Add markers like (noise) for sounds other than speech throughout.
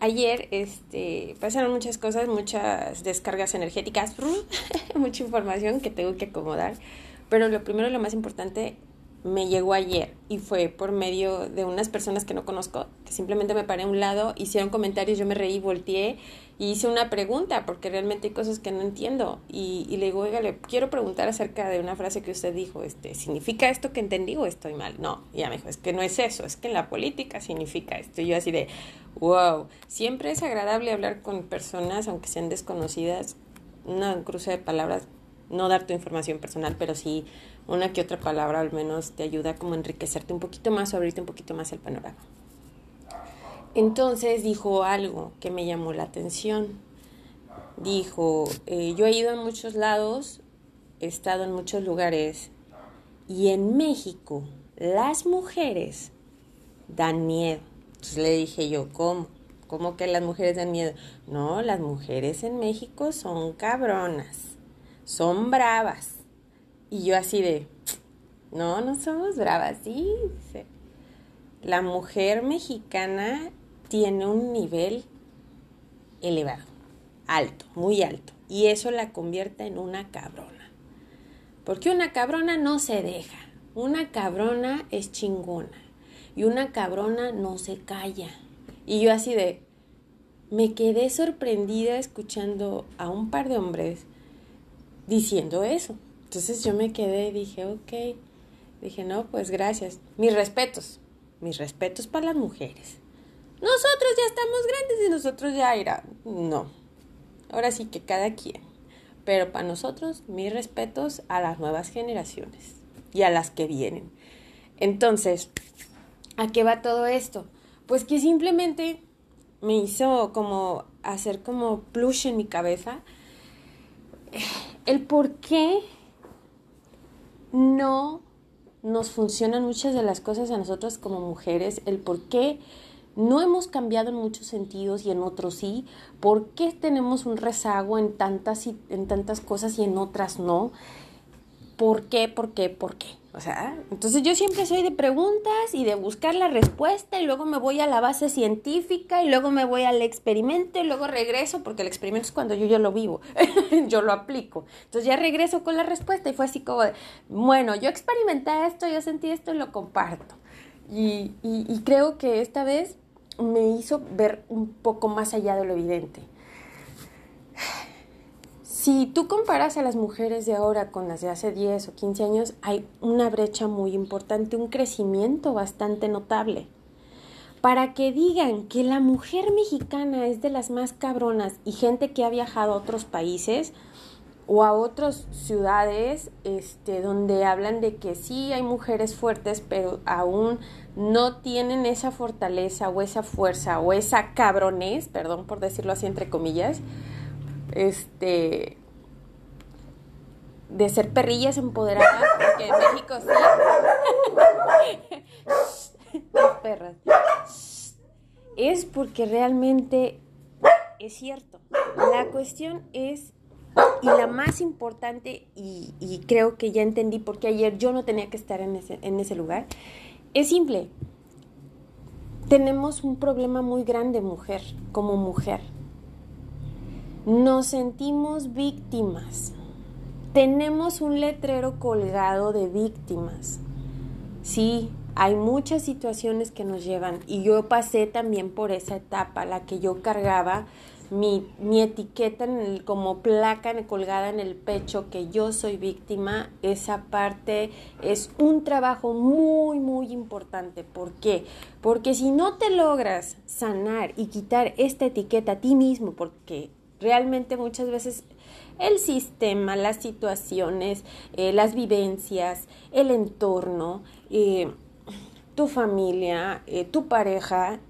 ayer este, pasaron muchas cosas, muchas descargas energéticas, (laughs) mucha información que tengo que acomodar, pero lo primero y lo más importante me llegó ayer y fue por medio de unas personas que no conozco, simplemente me paré a un lado, hicieron comentarios, yo me reí, volteé y hice una pregunta, porque realmente hay cosas que no entiendo. Y, le digo, oiga, le quiero preguntar acerca de una frase que usted dijo, este, ¿significa esto que entendí o estoy mal? No, y ya me dijo, es que no es eso, es que en la política significa esto. Y yo así de, wow, siempre es agradable hablar con personas, aunque sean desconocidas, una cruce de palabras, no dar tu información personal, pero sí una que otra palabra al menos te ayuda como a enriquecerte un poquito más o abrirte un poquito más el panorama. Entonces dijo algo que me llamó la atención. Dijo, eh, yo he ido a muchos lados, he estado en muchos lugares y en México las mujeres dan miedo. Entonces le dije yo, ¿cómo? ¿Cómo que las mujeres dan miedo? No, las mujeres en México son cabronas, son bravas y yo así de, no, no somos bravas, sí. La mujer mexicana tiene un nivel elevado, alto, muy alto. Y eso la convierte en una cabrona. Porque una cabrona no se deja. Una cabrona es chingona. Y una cabrona no se calla. Y yo así de, me quedé sorprendida escuchando a un par de hombres diciendo eso. Entonces yo me quedé y dije, ok. Dije, no, pues gracias. Mis respetos. Mis respetos para las mujeres. Nosotros ya estamos grandes y nosotros ya irá. No. Ahora sí que cada quien. Pero para nosotros, mis respetos a las nuevas generaciones y a las que vienen. Entonces, ¿a qué va todo esto? Pues que simplemente me hizo como hacer como plush en mi cabeza el por qué no nos funcionan muchas de las cosas a nosotras como mujeres, el por qué no hemos cambiado en muchos sentidos y en otros sí, por qué tenemos un rezago en tantas, en tantas cosas y en otras no, por qué, por qué, por qué. O sea, entonces yo siempre soy de preguntas y de buscar la respuesta y luego me voy a la base científica y luego me voy al experimento y luego regreso porque el experimento es cuando yo ya lo vivo, (laughs) yo lo aplico. Entonces ya regreso con la respuesta y fue así como, de, bueno, yo experimenté esto, yo sentí esto y lo comparto. Y, y creo que esta vez me hizo ver un poco más allá de lo evidente. Si tú comparas a las mujeres de ahora con las de hace 10 o 15 años, hay una brecha muy importante, un crecimiento bastante notable. Para que digan que la mujer mexicana es de las más cabronas y gente que ha viajado a otros países o a otras ciudades este, donde hablan de que sí hay mujeres fuertes, pero aún no tienen esa fortaleza o esa fuerza o esa cabrones, perdón por decirlo así entre comillas, este, de ser perrillas empoderadas, porque en México sí. (laughs) perras. Es porque realmente es cierto. La cuestión es, y la más importante, y, creo que ya entendí porque ayer yo no tenía que estar en en ese lugar, es simple. Tenemos un problema muy grande, mujer, como mujer nos sentimos víctimas. Tenemos un letrero colgado de víctimas. Sí, hay muchas situaciones que nos llevan y yo pasé también por esa etapa, la que yo cargaba mi, etiqueta como placa colgada en el pecho que yo soy víctima, esa parte es un trabajo muy, muy importante. ¿Por qué? Porque si no te logras sanar y quitar esta etiqueta a ti mismo, porque Realmente muchas veces el sistema, las situaciones, eh, las vivencias, el entorno, eh, tu familia, eh, tu pareja,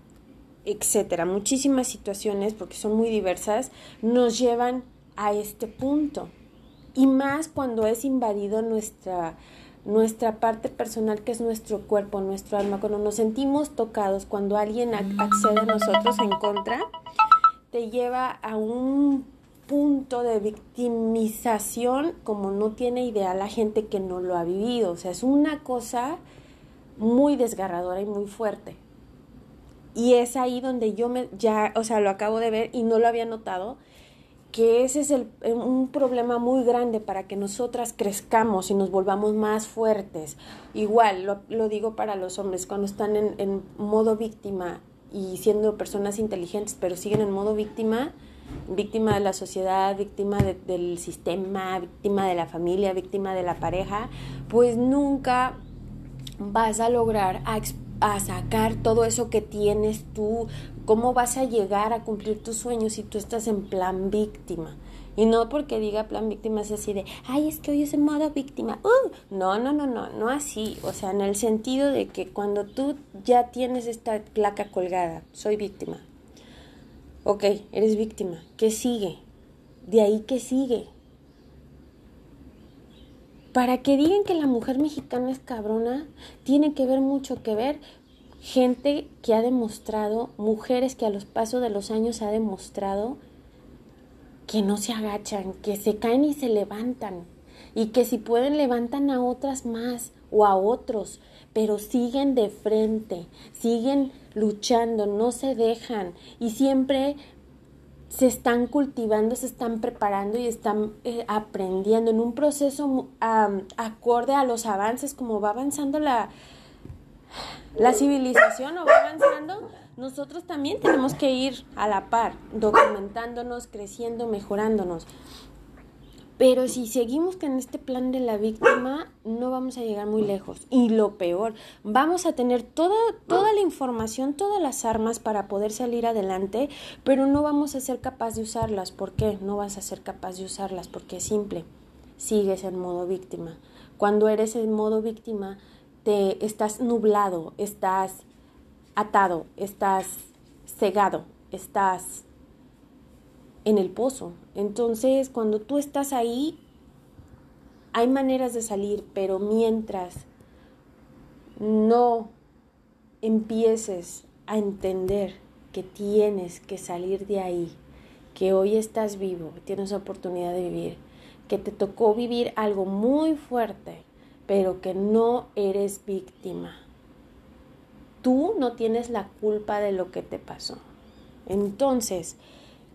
etcétera, muchísimas situaciones, porque son muy diversas, nos llevan a este punto. Y más cuando es invadido nuestra, nuestra parte personal, que es nuestro cuerpo, nuestro alma, cuando nos sentimos tocados, cuando alguien accede a nosotros en contra, te lleva a un punto de victimización como no tiene idea la gente que no lo ha vivido. O sea, es una cosa muy desgarradora y muy fuerte. Y es ahí donde yo me, ya, o sea, lo acabo de ver y no lo había notado, que ese es el, eh, un problema muy grande para que nosotras crezcamos y nos volvamos más fuertes. Igual, lo, lo digo para los hombres, cuando están en, en, modo víctima y siendo personas inteligentes, pero siguen en modo víctima, víctima de la sociedad, víctima de, del sistema, víctima de la familia, víctima de la pareja, pues nunca vas a lograr a sacar todo eso que tienes tú, cómo vas a llegar a cumplir tus sueños si tú estás en plan víctima. Y no porque diga plan víctima es así de, ay, es que hoy es en modo víctima. Uh, no, no, no, no, no así. O sea, en el sentido de que cuando tú ya tienes esta placa colgada, soy víctima. Ok, eres víctima. ¿Qué sigue? De ahí, ¿qué sigue? Para que digan que la mujer mexicana es cabrona, tiene que ver mucho que ver gente que ha demostrado, mujeres que a los pasos de los años ha demostrado que no se agachan, que se caen y se levantan, y que si pueden levantan a otras más o a otros, pero siguen de frente, siguen luchando, no se dejan. Y siempre se están cultivando, se están preparando y están eh, aprendiendo en un proceso um, acorde a los avances, como va avanzando la, la civilización o va avanzando, nosotros también tenemos que ir a la par, documentándonos, creciendo, mejorándonos. Pero si seguimos con este plan de la víctima, no vamos a llegar muy lejos. Y lo peor, vamos a tener toda, toda la información, todas las armas para poder salir adelante, pero no vamos a ser capaz de usarlas. ¿Por qué? No vas a ser capaz de usarlas porque es simple. Sigues en modo víctima. Cuando eres en modo víctima, te estás nublado, estás atado, estás cegado, estás en el pozo. Entonces, cuando tú estás ahí, hay maneras de salir, pero mientras no empieces a entender que tienes que salir de ahí, que hoy estás vivo, tienes oportunidad de vivir, que te tocó vivir algo muy fuerte, pero que no eres víctima. Tú no tienes la culpa de lo que te pasó. Entonces,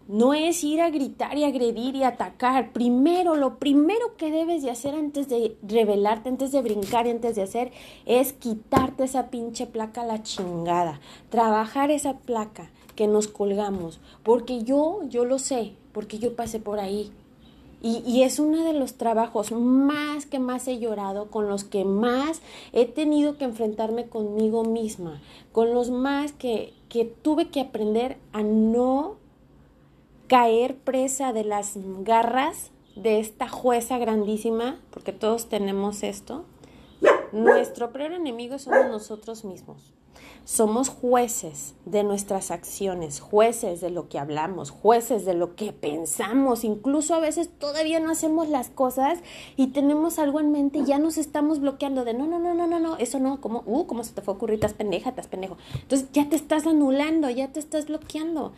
no es ir a gritar y agredir y atacar. Primero, lo primero que debes de hacer antes de revelarte, antes de brincar y antes de hacer, es quitarte esa pinche placa a la chingada. Trabajar esa placa que nos colgamos. Porque yo, yo lo sé, porque yo pasé por ahí. Y, y, es uno de los trabajos más que más he llorado, con los que más he tenido que enfrentarme conmigo misma, con los más que, que tuve que aprender a no caer presa de las garras de esta jueza grandísima, porque todos tenemos esto, nuestro peor enemigo somos nosotros mismos. Somos jueces de nuestras acciones, jueces de lo que hablamos, jueces de lo que pensamos. Incluso a veces todavía no hacemos las cosas y tenemos algo en mente y ya nos estamos bloqueando de no, no, no, no, no, no, eso no, como, uh, ¿cómo se te fue a ocurrir? Estás pendeja, estás pendejo. Entonces ya te estás anulando, ya te estás bloqueando.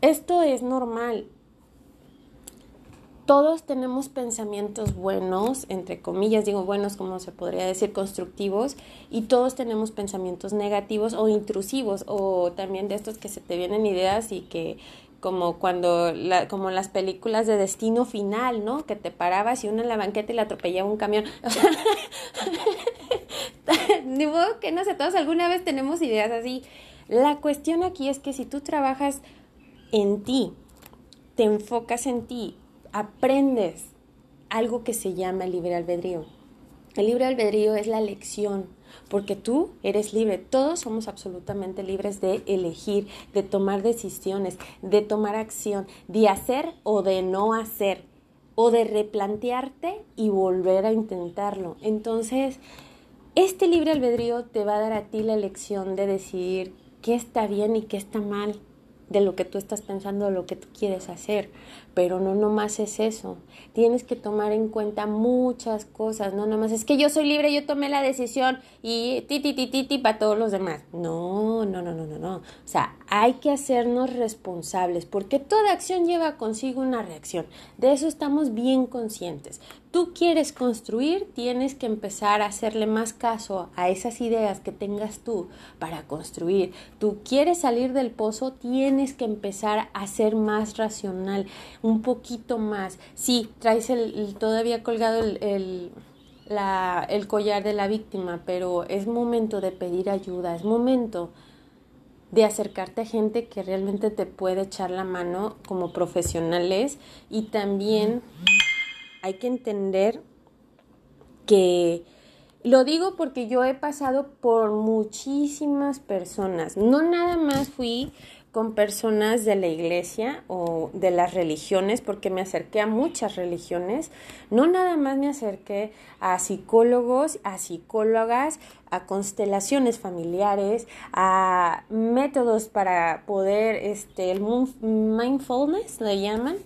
Esto es normal. Todos tenemos pensamientos buenos, entre comillas, digo buenos como se podría decir, constructivos, y todos tenemos pensamientos negativos o intrusivos, o también de estos que se te vienen ideas y que como cuando como las películas de destino final, ¿no? Que te parabas y uno en la banqueta y le atropellaba un camión. (laughs) Digo que no sé, todos alguna vez tenemos ideas así. La cuestión aquí es que si tú trabajas en ti, te enfocas en ti, aprendes algo que se llama libre albedrío. El libre albedrío es la elección, porque tú eres libre, todos somos absolutamente libres de elegir, de tomar decisiones, de tomar acción, de hacer o de no hacer, o de replantearte y volver a intentarlo. Entonces, este libre albedrío te va a dar a ti la elección de decidir qué está bien y qué está mal, de lo que tú estás pensando, de lo que tú quieres hacer. Pero no nomás es eso. Tienes que tomar en cuenta muchas cosas, no nomás es que yo soy libre, yo tomé la decisión y ti ti ti ti, para todos los demás. No, no, no, no, no, no. O sea, hay que hacernos responsables porque toda acción lleva consigo una reacción. De eso estamos bien conscientes. Tú quieres construir, tienes que empezar a hacerle más caso a esas ideas que tengas tú para construir. Tú quieres salir del pozo, tienes que empezar a ser más racional un poquito más. Sí, traes el, todavía colgado el, el collar de la víctima, pero es momento de pedir ayuda, es momento de acercarte a gente que realmente te puede echar la mano como profesionales y también hay que entender que lo digo porque yo he pasado por muchísimas personas, no nada más fui con personas de la iglesia o de las religiones, porque me acerqué a muchas religiones, no nada más me acerqué a psicólogos, a psicólogas, a constelaciones familiares, a métodos para poder, este, el mindfulness le llaman,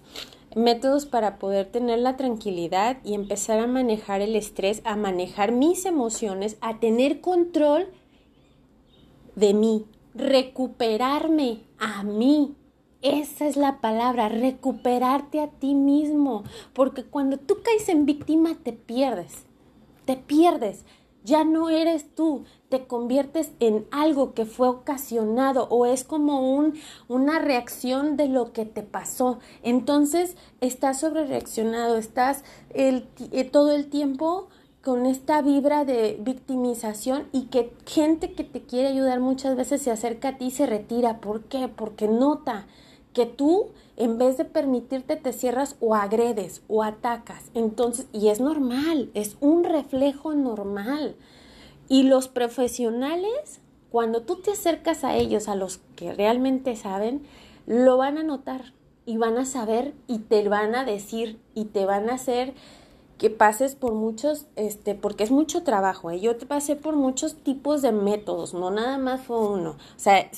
métodos para poder tener la tranquilidad y empezar a manejar el estrés, a manejar mis emociones, a tener control de mí, recuperarme a mí. Esa es la palabra, recuperarte a ti mismo, porque cuando tú caes en víctima te pierdes, te pierdes, ya no eres tú, te conviertes en algo que fue ocasionado o es como un, una reacción de lo que te pasó. Entonces estás sobre reaccionado, estás el, eh, todo el tiempo con esta vibra de victimización y que gente que te quiere ayudar muchas veces se acerca a ti y se retira. ¿Por qué? Porque nota que tú en vez de permitirte te cierras o agredes o atacas. Entonces, y es normal, es un reflejo normal. Y los profesionales, cuando tú te acercas a ellos, a los que realmente saben, lo van a notar y van a saber y te van a decir y te van a hacer que pases por muchos, este, porque es mucho trabajo. ¿eh? Yo pasé por muchos tipos de métodos, no nada más fue uno. O sea,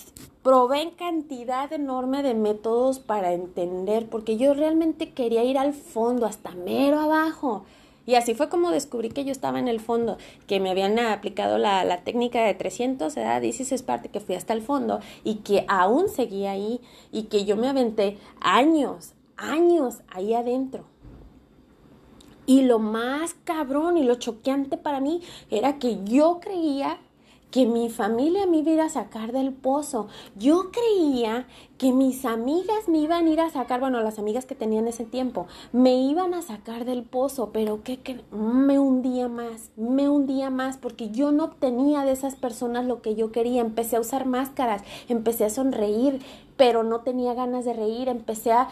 probé en cantidad enorme de métodos para entender, porque yo realmente quería ir al fondo, hasta mero abajo. Y así fue como descubrí que yo estaba en el fondo, que me habían aplicado la, la técnica de 300, edad, dices es parte, que fui hasta el fondo y que aún seguía ahí y que yo me aventé años, años ahí adentro. Y lo más cabrón y lo choqueante para mí era que yo creía que mi familia me iba a sacar del pozo. Yo creía que mis amigas me iban a ir a sacar, bueno, las amigas que tenían ese tiempo, me iban a sacar del pozo, pero que, que me hundía más, me hundía más porque yo no obtenía de esas personas lo que yo quería. Empecé a usar máscaras, empecé a sonreír, pero no tenía ganas de reír, empecé a,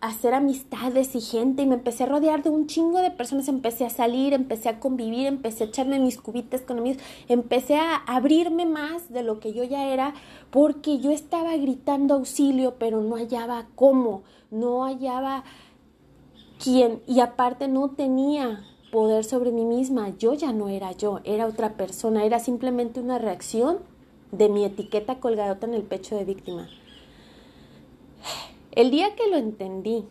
hacer amistades y gente y me empecé a rodear de un chingo de personas, empecé a salir, empecé a convivir, empecé a echarme mis cubitas con amigos, empecé a abrirme más de lo que yo ya era porque yo estaba gritando auxilio, pero no hallaba cómo, no hallaba quién. Y aparte no tenía poder sobre mí misma, yo ya no era yo, era otra persona, era simplemente una reacción de mi etiqueta colgadota en el pecho de víctima. El día que lo entendí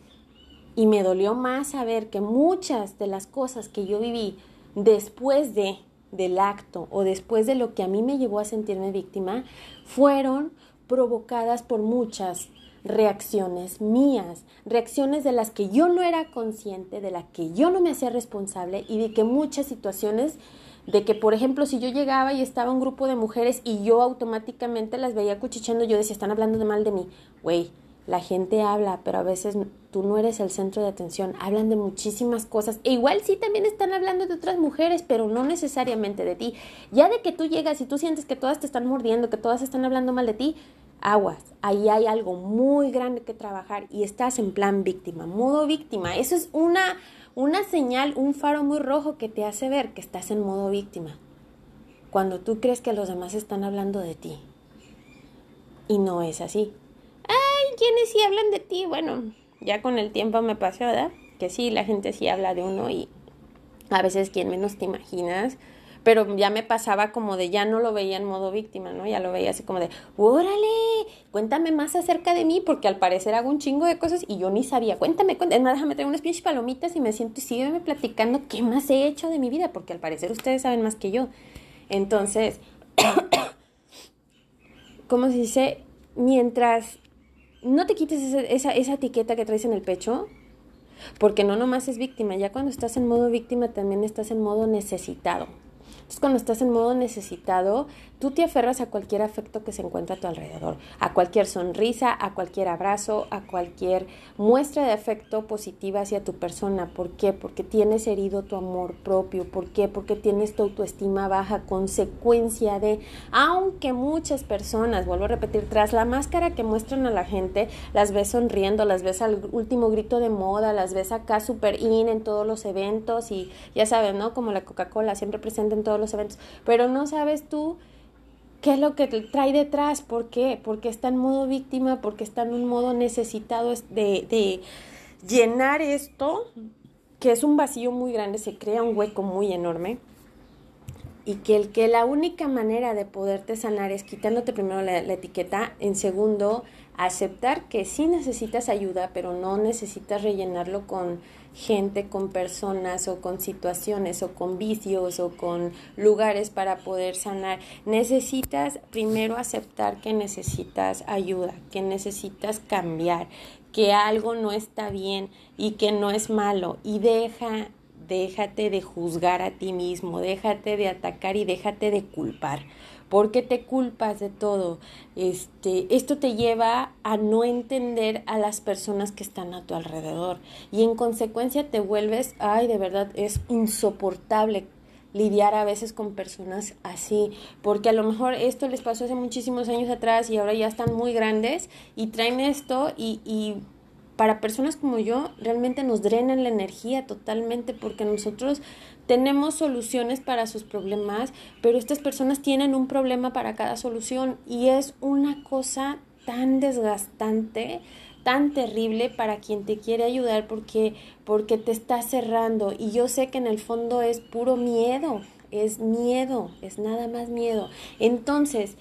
y me dolió más saber que muchas de las cosas que yo viví después de del acto o después de lo que a mí me llevó a sentirme víctima fueron provocadas por muchas reacciones mías, reacciones de las que yo no era consciente, de las que yo no me hacía responsable y de que muchas situaciones de que, por ejemplo, si yo llegaba y estaba un grupo de mujeres y yo automáticamente las veía cuchicheando, yo decía, están hablando de mal de mí. Güey, la gente habla, pero a veces tú no eres el centro de atención. Hablan de muchísimas cosas. E igual sí también están hablando de otras mujeres, pero no necesariamente de ti. Ya de que tú llegas y tú sientes que todas te están mordiendo, que todas están hablando mal de ti, aguas. Ahí hay algo muy grande que trabajar y estás en plan víctima, modo víctima. Eso es una, una señal, un faro muy rojo que te hace ver que estás en modo víctima. Cuando tú crees que los demás están hablando de ti. Y no es así ¿quiénes sí hablan de ti? Bueno, ya con el tiempo me pasó, ¿verdad? Que sí, la gente sí habla de uno y a veces quien menos te imaginas. pero ya me pasaba como de ya no lo veía en modo víctima, ¿no? Ya lo veía así como de, órale, cuéntame más acerca de mí, porque al parecer hago un chingo de cosas y yo ni sabía, cuéntame, cuéntame, déjame traer unas pinches palomitas y me siento y sígueme platicando qué más he hecho de mi vida, porque al parecer ustedes saben más que yo. Entonces, (coughs) ¿cómo se dice? Mientras no te quites esa, esa etiqueta que traes en el pecho, porque no nomás es víctima, ya cuando estás en modo víctima también estás en modo necesitado. Entonces, cuando estás en modo necesitado, tú te aferras a cualquier afecto que se encuentra a tu alrededor, a cualquier sonrisa, a cualquier abrazo, a cualquier muestra de afecto positiva hacia tu persona. ¿Por qué? Porque tienes herido tu amor propio. ¿Por qué? Porque tienes tu autoestima baja, consecuencia de, aunque muchas personas, vuelvo a repetir, tras la máscara que muestran a la gente, las ves sonriendo, las ves al último grito de moda, las ves acá super in en todos los eventos y ya sabes, ¿no? Como la Coca-Cola siempre presente en todos los eventos, pero no sabes tú qué es lo que trae detrás, por qué, porque está en modo víctima, porque está en un modo necesitado de, de llenar esto, que es un vacío muy grande, se crea un hueco muy enorme y que el que la única manera de poderte sanar es quitándote primero la, la, etiqueta, en segundo, aceptar que sí necesitas ayuda, pero no necesitas rellenarlo con gente, con personas o con situaciones o con vicios o con lugares para poder sanar. Necesitas primero aceptar que necesitas ayuda, que necesitas cambiar, que algo no está bien y que no es malo y deja déjate de juzgar a ti mismo, déjate de atacar y déjate de culpar. ¿Por qué te culpas de todo? Este, esto te lleva a no entender a las personas que están a tu alrededor y en consecuencia te vuelves, ay, de verdad es insoportable lidiar a veces con personas así, porque a lo mejor esto les pasó hace muchísimos años atrás y ahora ya están muy grandes y traen esto y, y para personas como yo realmente nos drenan la energía totalmente porque nosotros tenemos soluciones para sus problemas, pero estas personas tienen un problema para cada solución y es una cosa tan desgastante, tan terrible para quien te quiere ayudar porque porque te está cerrando y yo sé que en el fondo es puro miedo, es miedo, es nada más miedo. Entonces,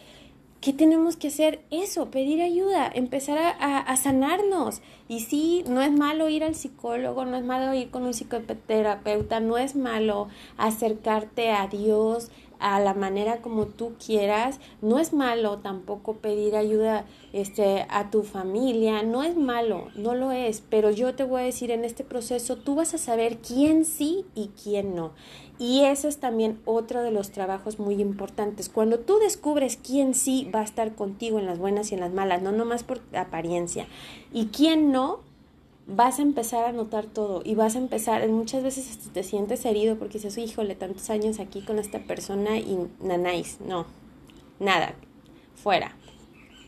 ¿qué tenemos que hacer? Eso, pedir ayuda, empezar a, a, sanarnos. Y sí, no es malo ir al psicólogo, no es malo ir con un psicoterapeuta, no es malo acercarte a Dios a la manera como tú quieras, no es malo tampoco pedir ayuda este, a tu familia, no es malo, no lo es, pero yo te voy a decir en este proceso, tú vas a saber quién sí y quién no. Y ese es también otro de los trabajos muy importantes. Cuando tú descubres quién sí va a estar contigo en las buenas y en las malas, no nomás por apariencia, y quién no, vas a empezar a notar todo y vas a empezar, muchas veces te sientes herido porque dices, híjole, tantos años aquí con esta persona y nanáis, no, nada, fuera.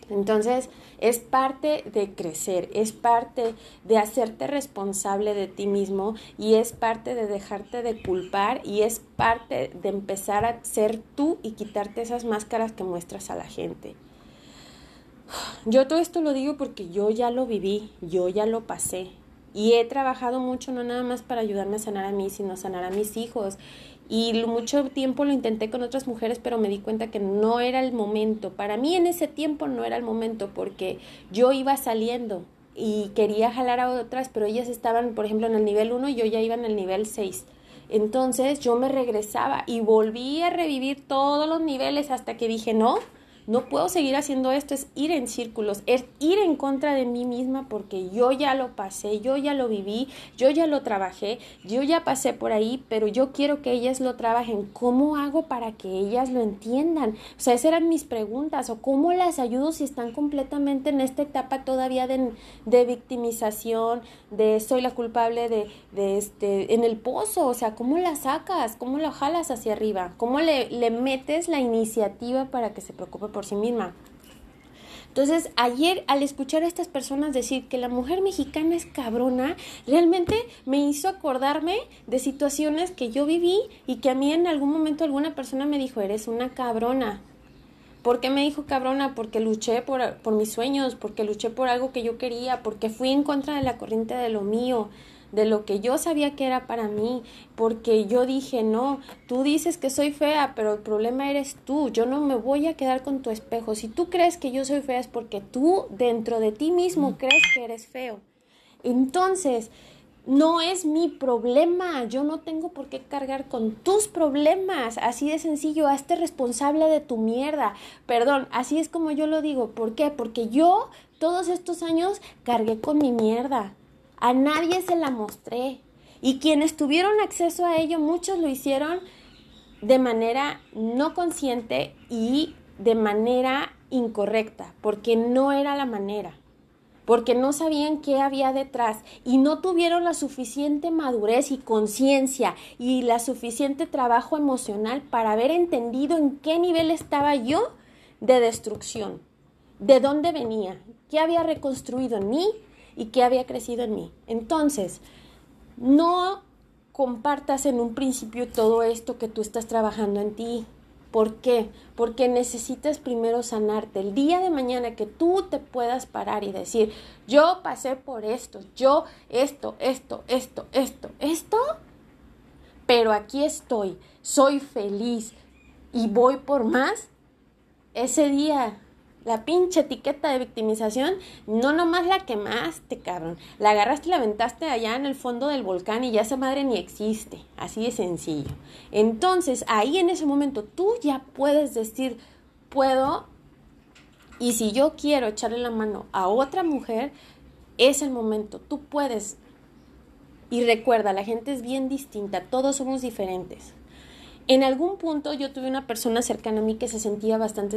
Entonces, es parte de crecer, es parte de hacerte responsable de ti mismo y es parte de dejarte de culpar y es parte de empezar a ser tú y quitarte esas máscaras que muestras a la gente. Yo todo esto lo digo porque yo ya lo viví, yo ya lo pasé y he trabajado mucho, no nada más para ayudarme a sanar a mí, sino sanar a mis hijos. Y mucho tiempo lo intenté con otras mujeres, pero me di cuenta que no era el momento. Para mí en ese tiempo no era el momento porque yo iba saliendo y quería jalar a otras, pero ellas estaban, por ejemplo, en el nivel 1 y yo ya iba en el nivel 6. Entonces yo me regresaba y volví a revivir todos los niveles hasta que dije, no, no puedo seguir haciendo esto, es ir en círculos, es ir en contra de mí misma porque yo ya lo pasé, yo ya lo viví, yo ya lo trabajé, yo ya pasé por ahí, pero yo quiero que ellas lo trabajen. ¿Cómo hago para que ellas lo entiendan? O sea, esas eran mis preguntas, o cómo las ayudo si están completamente en esta etapa todavía de, de victimización, de soy la culpable de, de este, en el pozo, o sea, ¿cómo la sacas? ¿Cómo la jalas hacia arriba? ¿Cómo le, le metes la iniciativa para que se preocupe por sí misma. Entonces, ayer al escuchar a estas personas decir que la mujer mexicana es cabrona, realmente me hizo acordarme de situaciones que yo viví y que a mí en algún momento alguna persona me dijo, eres una cabrona. ¿Por qué me dijo cabrona? Porque luché por, por mis sueños, porque luché por algo que yo quería, porque fui en contra de la corriente de lo mío. De lo que yo sabía que era para mí, porque yo dije, no, tú dices que soy fea, pero el problema eres tú, yo no me voy a quedar con tu espejo. Si tú crees que yo soy fea es porque tú dentro de ti mismo crees que eres feo. Entonces, no es mi problema, yo no tengo por qué cargar con tus problemas, así de sencillo, hazte responsable de tu mierda. Perdón, así es como yo lo digo, ¿por qué? Porque yo todos estos años cargué con mi mierda, a nadie se la mostré. Y quienes tuvieron acceso a ello, muchos lo hicieron de manera no consciente y de manera incorrecta, porque no era la manera porque no sabían qué había detrás y no tuvieron la suficiente madurez y conciencia y la suficiente trabajo emocional para haber entendido en qué nivel estaba yo de destrucción, de dónde venía, qué había reconstruido en mí y qué había crecido en mí. Entonces, no compartas en un principio todo esto que tú estás trabajando en ti. ¿Por qué? Porque necesitas primero sanarte. El día de mañana que tú te puedas parar y decir, yo pasé por esto, yo esto, esto, esto, esto, esto, pero aquí estoy, soy feliz y voy por más, ese día la pinche etiqueta de victimización, no nomás la quemaste, cabrón. La agarraste y la aventaste allá en el fondo del volcán y ya esa madre ni existe. Así de sencillo. Entonces, ahí en ese momento tú ya puedes decir, puedo, y si yo quiero echarle la mano a otra mujer, es el momento. Tú puedes. Y recuerda, la gente es bien distinta, todos somos diferentes. En algún punto yo tuve una persona cercana a mí que se sentía bastante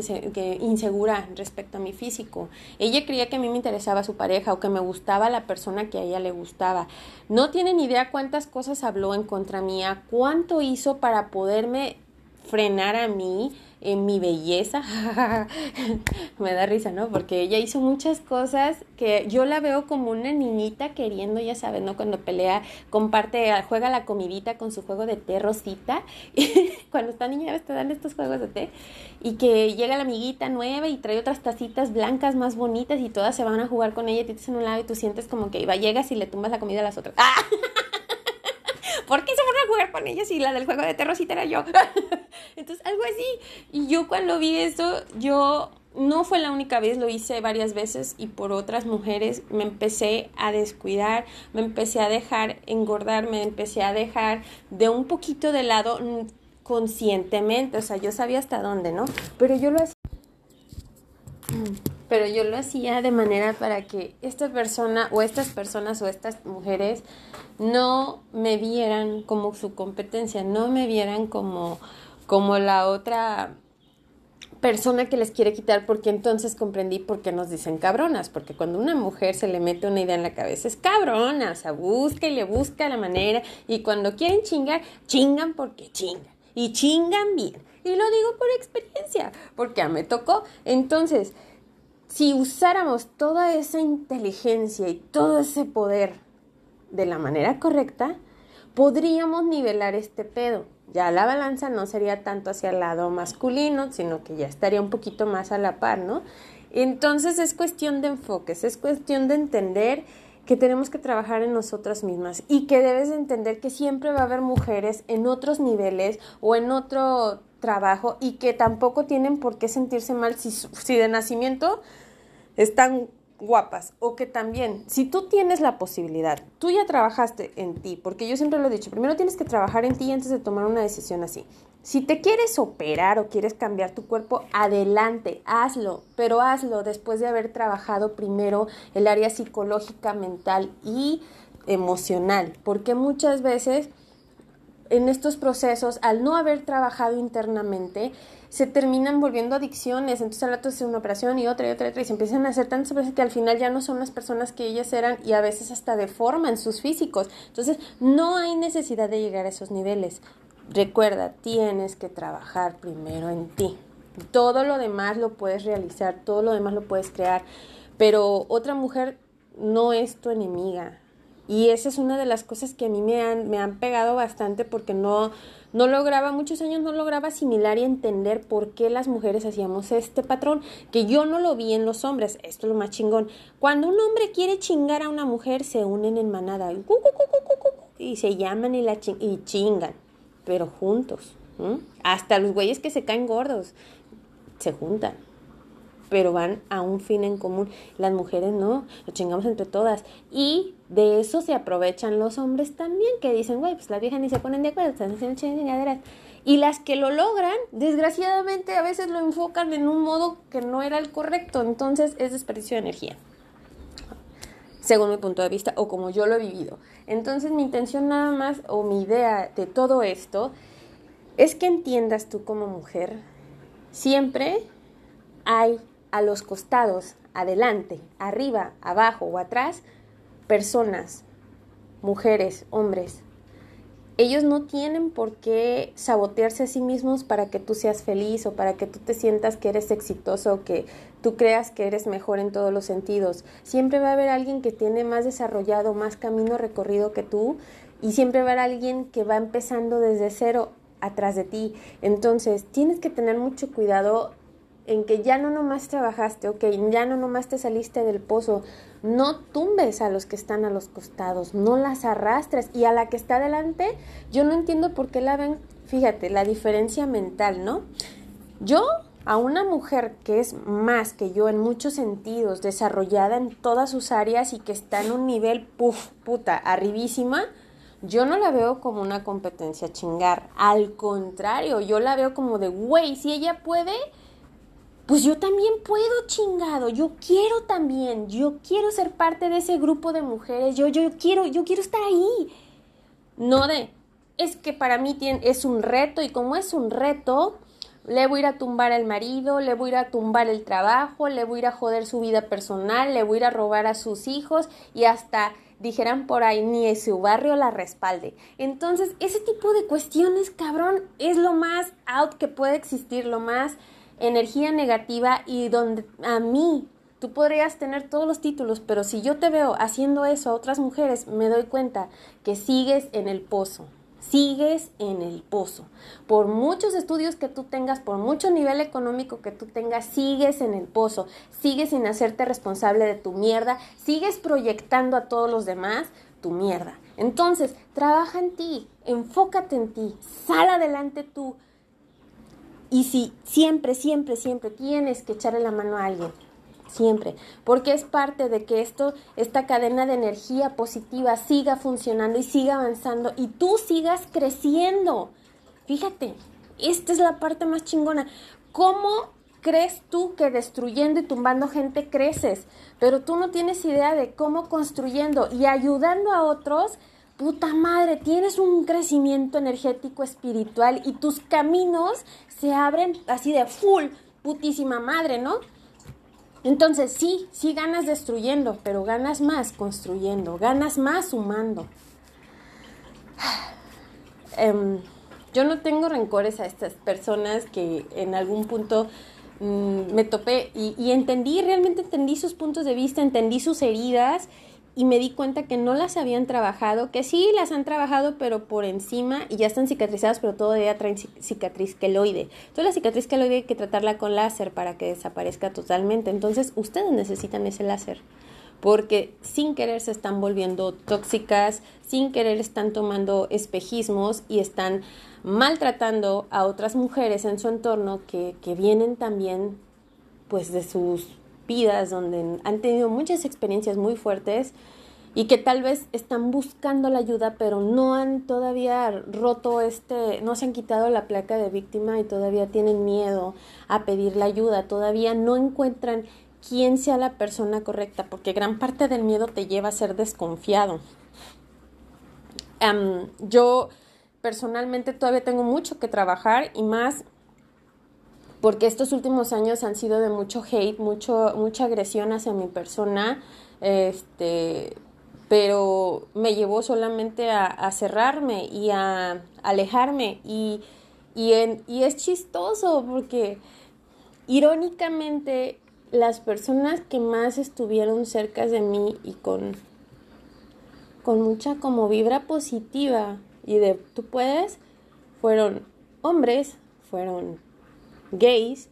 insegura respecto a mi físico. Ella creía que a mí me interesaba su pareja o que me gustaba la persona que a ella le gustaba. No tienen idea cuántas cosas habló en contra mía, cuánto hizo para poderme frenar a mí en mi belleza. (laughs) Me da risa, ¿no? Porque ella hizo muchas cosas que yo la veo como una niñita queriendo, ya sabes, ¿no? Cuando pelea, comparte, juega la comidita con su juego de té rosita. (laughs) Cuando está niña, te dan estos juegos de té. Y que llega la amiguita nueva y trae otras tacitas blancas más bonitas y todas se van a jugar con ella. Y te en un lado y tú sientes como que iba, llegas y le tumbas la comida a las otras. ¡Ah! (laughs) ¿por qué se van a jugar con ellas y la del juego de terrorcita era yo? (laughs) Entonces, algo así. Y yo cuando vi eso, yo no fue la única vez, lo hice varias veces y por otras mujeres me empecé a descuidar, me empecé a dejar engordar, me empecé a dejar de un poquito de lado conscientemente, o sea, yo sabía hasta dónde, ¿no? Pero yo lo hacía pero yo lo hacía de manera para que esta persona o estas personas o estas mujeres no me vieran como su competencia, no me vieran como, como la otra persona que les quiere quitar porque entonces comprendí por qué nos dicen cabronas, porque cuando una mujer se le mete una idea en la cabeza es cabrona, o sea, busca y le busca la manera y cuando quieren chingar, chingan porque chingan y chingan bien. Y lo digo por experiencia, porque a me tocó. Entonces, si usáramos toda esa inteligencia y todo ese poder de la manera correcta, podríamos nivelar este pedo. Ya la balanza no sería tanto hacia el lado masculino, sino que ya estaría un poquito más a la par, ¿no? Entonces es cuestión de enfoques, es cuestión de entender que tenemos que trabajar en nosotras mismas y que debes de entender que siempre va a haber mujeres en otros niveles o en otro trabajo y que tampoco tienen por qué sentirse mal si, si de nacimiento están guapas o que también, si tú tienes la posibilidad, tú ya trabajaste en ti, porque yo siempre lo he dicho, primero tienes que trabajar en ti antes de tomar una decisión así. Si te quieres operar o quieres cambiar tu cuerpo, adelante, hazlo, pero hazlo después de haber trabajado primero el área psicológica, mental y emocional, porque muchas veces en estos procesos, al no haber trabajado internamente, se terminan volviendo adicciones. Entonces al rato hace una operación y otra y otra y otra y se empiezan a hacer tantas operaciones que al final ya no son las personas que ellas eran y a veces hasta deforman sus físicos. Entonces no hay necesidad de llegar a esos niveles. Recuerda, tienes que trabajar primero en ti. Todo lo demás lo puedes realizar, todo lo demás lo puedes crear, pero otra mujer no es tu enemiga, y esa es una de las cosas que a mí me han, me han pegado bastante porque no, no lograba, muchos años no lograba asimilar y entender por qué las mujeres hacíamos este patrón, que yo no lo vi en los hombres, esto es lo más chingón. Cuando un hombre quiere chingar a una mujer, se unen en manada y se llaman y, la y chingan, pero juntos. Hasta los güeyes que se caen gordos se juntan pero van a un fin en común. Las mujeres no, lo chingamos entre todas. Y de eso se aprovechan los hombres también, que dicen, güey, pues las viejas ni se ponen de acuerdo, están haciendo chingaderas. Y las que lo logran, desgraciadamente a veces lo enfocan en un modo que no era el correcto, entonces es desperdicio de energía según mi punto de vista o como yo lo he vivido. Entonces mi intención nada más o mi idea de todo esto es que entiendas tú como mujer, siempre hay a los costados, adelante, arriba, abajo o atrás, personas, mujeres, hombres. Ellos no tienen por qué sabotearse a sí mismos para que tú seas feliz o para que tú te sientas que eres exitoso o que tú creas que eres mejor en todos los sentidos. Siempre va a haber alguien que tiene más desarrollado, más camino recorrido que tú y siempre va a haber alguien que va empezando desde cero atrás de ti. Entonces, tienes que tener mucho cuidado en que ya no nomás trabajaste, ok, ya no nomás te saliste del pozo, no tumbes a los que están a los costados, no las arrastres y a la que está adelante, yo no entiendo por qué la ven, fíjate, la diferencia mental, ¿no? Yo a una mujer que es más que yo en muchos sentidos, desarrollada en todas sus áreas y que está en un nivel, puff, puta, arribísima, yo no la veo como una competencia chingar. Al contrario, yo la veo como de, güey, si ella puede, pues yo también puedo, chingado, yo quiero también, yo quiero ser parte de ese grupo de mujeres, yo, yo quiero, yo quiero estar ahí. No de, es que para mí es un reto y como es un reto, le voy a ir a tumbar al marido, le voy a ir a tumbar el trabajo, le voy a ir a joder su vida personal, le voy a ir a robar a sus hijos y hasta dijeran por ahí, ni su barrio la respalde. Entonces, ese tipo de cuestiones, cabrón, es lo más out que puede existir, lo más energía negativa y donde a mí tú podrías tener todos los títulos, pero si yo te veo haciendo eso a otras mujeres, me doy cuenta que sigues en el pozo, sigues en el pozo. Por muchos estudios que tú tengas, por mucho nivel económico que tú tengas, sigues en el pozo, sigues sin hacerte responsable de tu mierda, sigues proyectando a todos los demás tu mierda. Entonces, trabaja en ti, enfócate en ti, sal adelante tú y si siempre, siempre, siempre tienes que echarle la mano a alguien, siempre, porque es parte de que esto, esta cadena de energía positiva siga funcionando y siga avanzando y tú sigas creciendo. Fíjate, esta es la parte más chingona. ¿Cómo crees tú que destruyendo y tumbando gente creces? Pero tú no tienes idea de cómo construyendo y ayudando a otros puta madre, tienes un crecimiento energético espiritual y tus caminos se abren así de full, putísima madre, ¿no? Entonces sí, sí ganas destruyendo, pero ganas más construyendo, ganas más sumando. (sighs) Em, yo no tengo rencores a estas personas que en algún punto mm, me topé y, y entendí, realmente entendí sus puntos de vista, entendí sus heridas y me di cuenta que no las habían trabajado, que sí las han trabajado, pero por encima y ya están cicatrizadas, pero todavía traen cicatriz queloide. Entonces la cicatriz queloide hay que tratarla con láser para que desaparezca totalmente. Entonces ustedes necesitan ese láser porque sin querer se están volviendo tóxicas, sin querer están tomando espejismos y están maltratando a otras mujeres en su entorno que, que vienen también pues de sus vidas donde han tenido muchas experiencias muy fuertes y que tal vez están buscando la ayuda, pero no han todavía roto este, no se han quitado la placa de víctima y todavía tienen miedo a pedir la ayuda, todavía no encuentran quién sea la persona correcta, porque gran parte del miedo te lleva a ser desconfiado. yo personalmente todavía tengo mucho que trabajar y más porque estos últimos años han sido de mucho hate, mucho, mucha agresión hacia mi persona, este, pero me llevó solamente a, cerrarme y a alejarme. Y, y, y es chistoso porque irónicamente las personas que más estuvieron cerca de mí y con, con mucha como vibra positiva y de tú puedes, fueron hombres, fueron gays,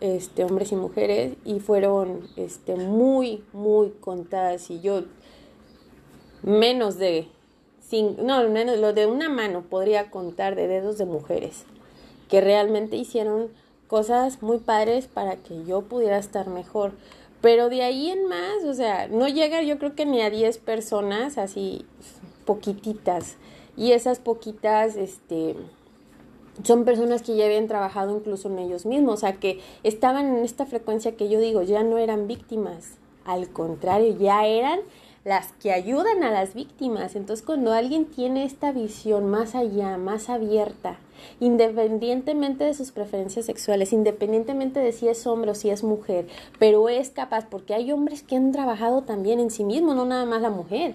este, hombres y mujeres, y fueron este, muy, muy contadas. Y yo, menos de, no, menos, lo de una mano podría contar de dedos de mujeres que realmente hicieron cosas muy padres para que yo pudiera estar mejor. Pero de ahí en más, o sea, no llega yo creo que ni a 10 personas, así poquititas. Y esas poquitas, este, son personas que ya habían trabajado incluso en ellos mismos, o sea, que estaban en esta frecuencia que yo digo, ya no eran víctimas, al contrario, ya eran las que ayudan a las víctimas. Entonces, cuando alguien tiene esta visión más allá, más abierta, independientemente de sus preferencias sexuales, independientemente de si es hombre o si es mujer, pero es capaz, porque hay hombres que han trabajado también en sí mismo, no nada más la mujer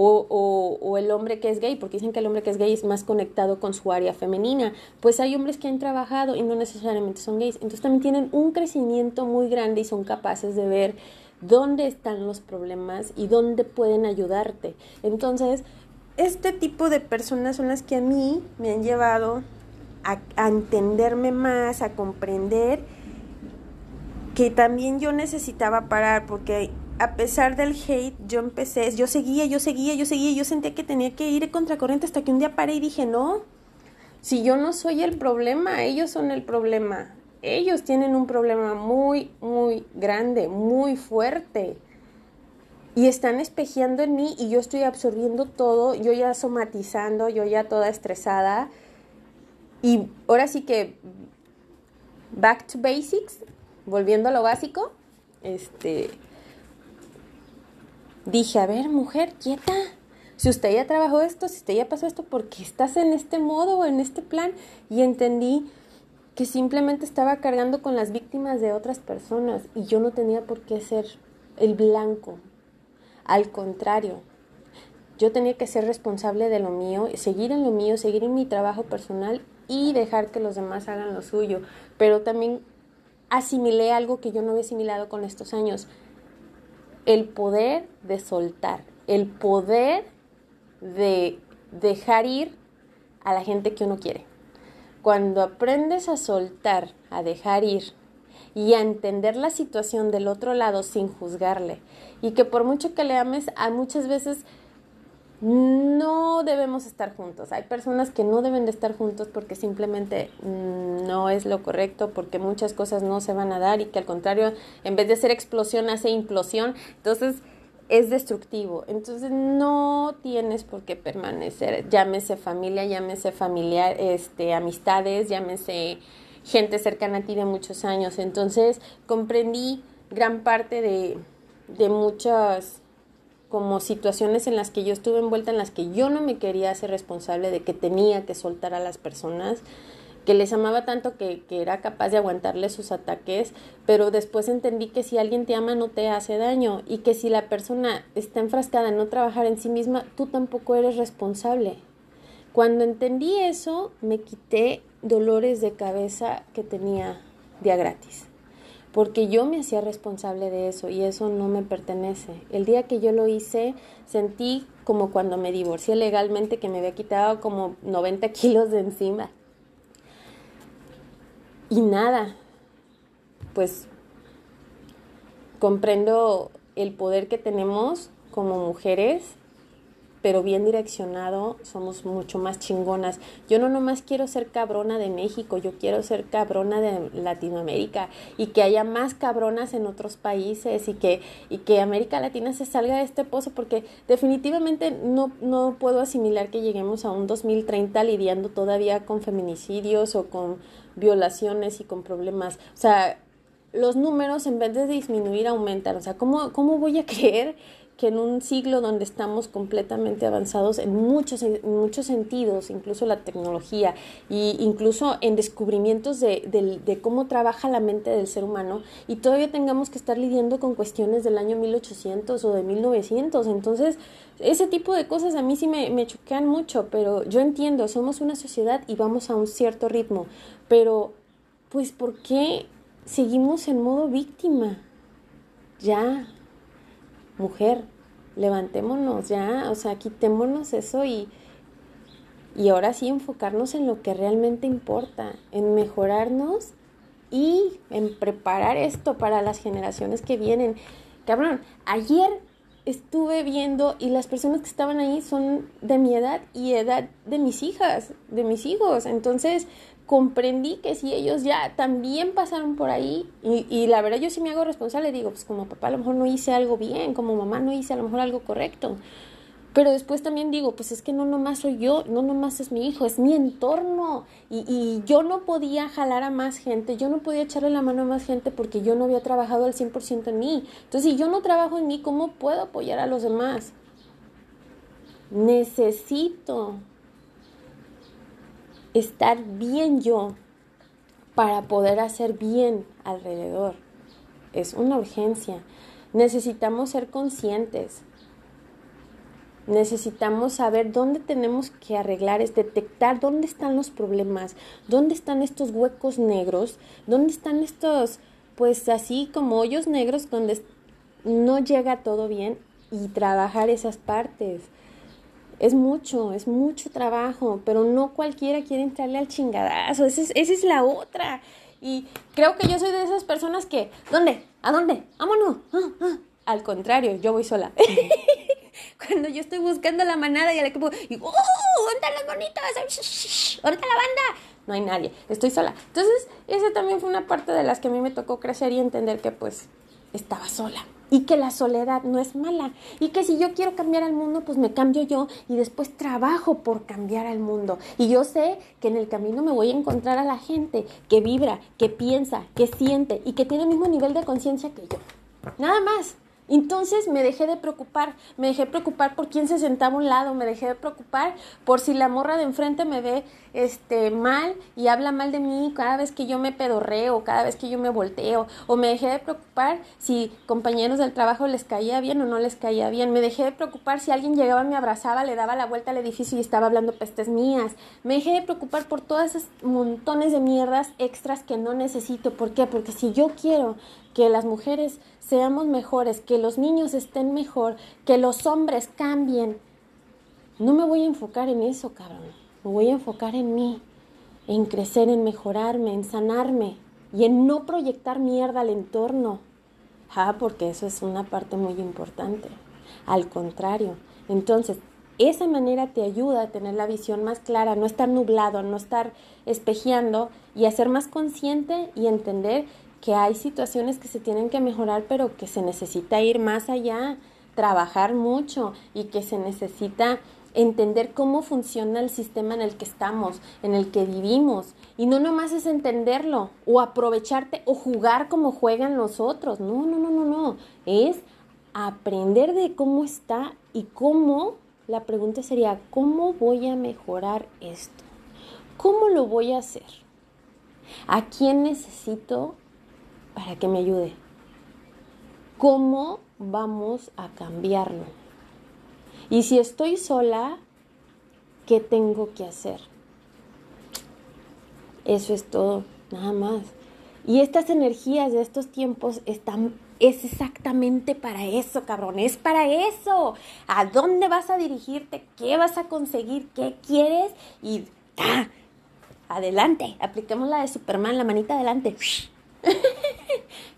o, o, el hombre que es gay, porque dicen que el hombre que es gay es más conectado con su área femenina. Pues hay hombres que han trabajado y no necesariamente son gays. Entonces también tienen un crecimiento muy grande y son capaces de ver dónde están los problemas y dónde pueden ayudarte. Entonces, este tipo de personas son las que a mí me han llevado a, a entenderme más, a comprender que también yo necesitaba parar porque a pesar del hate, yo empecé, yo seguía, yo seguía, yo seguía, yo sentía que tenía que ir contracorriente hasta que un día paré y dije, no, si yo no soy el problema, ellos son el problema. Ellos tienen un problema muy, muy grande, muy fuerte. Y están espejeando en mí y yo estoy absorbiendo todo, yo ya somatizando, yo ya toda estresada. Y ahora sí que, back to basics, volviendo a lo básico, este, dije, a ver, mujer, quieta. Si usted ya trabajó esto, si usted ya pasó esto, ¿por qué estás en este modo o en este plan? Y entendí que simplemente estaba cargando con las víctimas de otras personas y yo no tenía por qué ser el blanco. Al contrario, yo tenía que ser responsable de lo mío, seguir en lo mío, seguir en mi trabajo personal y dejar que los demás hagan lo suyo. Pero también asimilé algo que yo no había asimilado con estos años el poder de soltar, el poder de dejar ir a la gente que uno quiere. Cuando aprendes a soltar, a dejar ir y a entender la situación del otro lado sin juzgarle y que por mucho que le ames, a muchas veces no debemos estar juntos. Hay personas que no deben de estar juntos porque simplemente no es lo correcto, porque muchas cosas no se van a dar y que al contrario, en vez de hacer explosión, hace implosión. Entonces es destructivo. Entonces no tienes por qué permanecer. Llámese familia, llámese familiar, este, amistades, llámese gente cercana a ti de muchos años. Entonces comprendí gran parte de, de muchas como situaciones en las que yo estuve envuelta, en las que yo no me quería hacer responsable de que tenía que soltar a las personas, que les amaba tanto que, que era capaz de aguantarles sus ataques, pero después entendí que si alguien te ama no te hace daño y que si la persona está enfrascada en no trabajar en sí misma, tú tampoco eres responsable. Cuando entendí eso, me quité dolores de cabeza que tenía día gratis porque yo me hacía responsable de eso y eso no me pertenece. El día que yo lo hice, sentí como cuando me divorcié legalmente que me había quitado como 90 kilos de encima. Y nada, pues comprendo el poder que tenemos como mujeres pero bien direccionado, somos mucho más chingonas. Yo no nomás quiero ser cabrona de México, yo quiero ser cabrona de Latinoamérica y que haya más cabronas en otros países y que, y que América Latina se salga de este pozo porque definitivamente no, no puedo asimilar que lleguemos a un 2030 lidiando todavía con feminicidios o con violaciones y con problemas. O sea, los números en vez de disminuir aumentan. O sea, ¿cómo, cómo voy a creer que en un siglo donde estamos completamente avanzados en muchos, en muchos sentidos, incluso la tecnología e incluso en descubrimientos de, de, cómo trabaja la mente del ser humano y todavía tengamos que estar lidiando con cuestiones del año 1800 o de 1900. Entonces, ese tipo de cosas a mí sí me, me choquean mucho, pero yo entiendo, somos una sociedad y vamos a un cierto ritmo, pero pues ¿por qué seguimos en modo víctima? Ya, mujer, levantémonos ya, o sea, quitémonos eso y, Y ahora sí enfocarnos en lo que realmente importa, en mejorarnos y en preparar esto para las generaciones que vienen. Cabrón, ayer estuve viendo y las personas que estaban ahí son de mi edad y edad de mis hijas, de mis hijos. Entonces comprendí que si ellos ya también pasaron por ahí y, y, la verdad yo sí me hago responsable, digo, pues como papá a lo mejor no hice algo bien, como mamá no hice a lo mejor algo correcto. Pero después también digo, pues es que no nomás soy yo, no nomás es mi hijo, es mi entorno. Y, y yo no podía jalar a más gente, yo no podía echarle la mano a más gente porque yo no había trabajado al 100% en mí. Entonces, si yo no trabajo en mí, ¿cómo puedo apoyar a los demás? Necesito estar bien yo para poder hacer bien alrededor. Es una urgencia. Necesitamos ser conscientes Necesitamos saber dónde tenemos que arreglar, es detectar dónde están los problemas, dónde están estos huecos negros, dónde están estos, pues así como hoyos negros donde no llega todo bien y trabajar esas partes. Es mucho, es mucho trabajo, pero no cualquiera quiere entrarle al chingadazo. Esa es, la otra. Y creo que yo soy de esas personas que, ¿dónde? ¿A dónde? Vámonos. Ah, ah. Al contrario, yo voy sola. (laughs) cuando yo estoy buscando la manada y al equipo, y ¡oh! ¿Dónde están? ¿Dónde está la banda? No hay nadie, estoy sola. Entonces, esa también fue una parte de las que a mí me tocó crecer y entender que pues estaba sola. Y que la soledad no es mala. Y que si yo quiero cambiar al mundo, pues me cambio yo y después trabajo por cambiar al mundo. Y yo sé que en el camino me voy a encontrar a la gente que vibra, que piensa, que siente y que tiene el mismo nivel de conciencia que yo. Nada más. Entonces me dejé de preocupar, me dejé preocupar por quién se sentaba a un lado, me dejé de preocupar por si la morra de enfrente me ve este mal y habla mal de mí cada vez que yo me pedorreo, cada vez que yo me volteo, o me dejé de preocupar si compañeros del trabajo les caía bien o no les caía bien, me dejé de preocupar si alguien llegaba, me abrazaba, le daba la vuelta al edificio y estaba hablando pestes mías, me dejé de preocupar por todas esas montones de mierdas extras que no necesito, ¿por qué? Porque si yo quiero que las mujeres seamos mejores, que los niños estén mejor, que los hombres cambien. No me voy a enfocar en eso, cabrón. Me voy a enfocar en mí, en crecer, en mejorarme, en sanarme y en no proyectar mierda al entorno. Ah, porque eso es una parte muy importante. Al contrario. Entonces, esa manera te ayuda a tener la visión más clara, no estar nublado, no estar espejeando y a ser más consciente y entender que hay situaciones que se tienen que mejorar, pero que se necesita ir más allá, trabajar mucho y que se necesita entender cómo funciona el sistema en el que estamos, en el que vivimos. Y no nomás es entenderlo o aprovecharte o jugar como juegan los otros. No, no, no, no, no. Es aprender de cómo está y cómo, la pregunta sería, ¿cómo voy a mejorar esto? ¿Cómo lo voy a hacer? ¿A quién necesito para que me ayude. ¿Cómo vamos a cambiarlo? Y si estoy sola, ¿qué tengo que hacer? Eso es todo, nada más. Y estas energías de estos tiempos están es exactamente para eso, cabrón, es para eso. ¿A dónde vas a dirigirte? ¿Qué vas a conseguir? ¿Qué quieres? Y ¡ah! adelante, apliquemos la de Superman, la manita adelante. (laughs)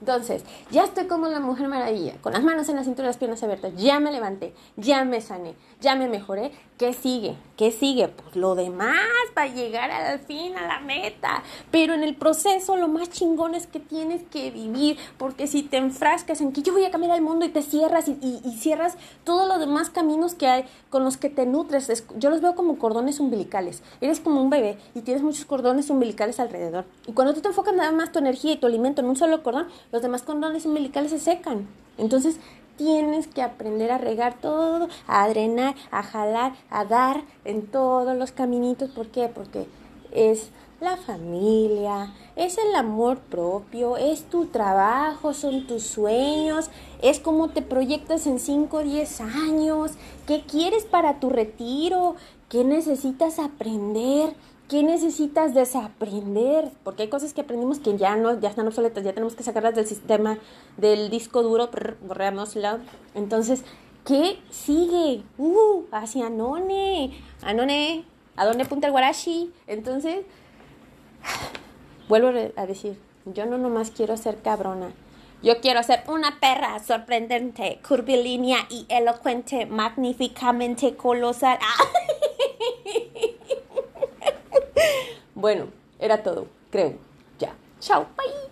Entonces, ya estoy como la mujer maravilla, con las manos en la cintura las piernas abiertas, ya me levanté, ya me sané, ya me mejoré. ¿Qué sigue? ¿Qué sigue? Pues lo demás para llegar al fin, a la meta. Pero en el proceso lo más chingón es que tienes que vivir, porque si te enfrascas en que yo voy a cambiar el mundo y te cierras y, y cierras todos los demás caminos que hay con los que te nutres, yo los veo como cordones umbilicales. Eres como un bebé y tienes muchos cordones umbilicales alrededor. Y cuando tú te enfocas nada más tu energía y tu alimento en un solo cordón, los demás cordones umbilicales se secan. Entonces tienes que aprender a regar todo, a drenar, a jalar, a dar en todos los caminitos. ¿Por qué? Porque es la familia, es el amor propio, es tu trabajo, son tus sueños, es cómo te proyectas en 5 o 10 años, qué quieres para tu retiro, qué necesitas aprender ¿Qué necesitas desaprender? Porque hay cosas que aprendimos que ya no, ya están obsoletas, ya tenemos que sacarlas del sistema del disco duro, borrémoslo. Entonces, ¿qué sigue? Uh, hacia Anone, Anone, ¿A dónde apunta el guarashi? Entonces, vuelvo a decir, yo no nomás quiero ser cabrona. Yo quiero ser una perra sorprendente, curvilínea y elocuente, magníficamente colosal. (laughs) bueno, era todo, creo. Ya. Chao, bye.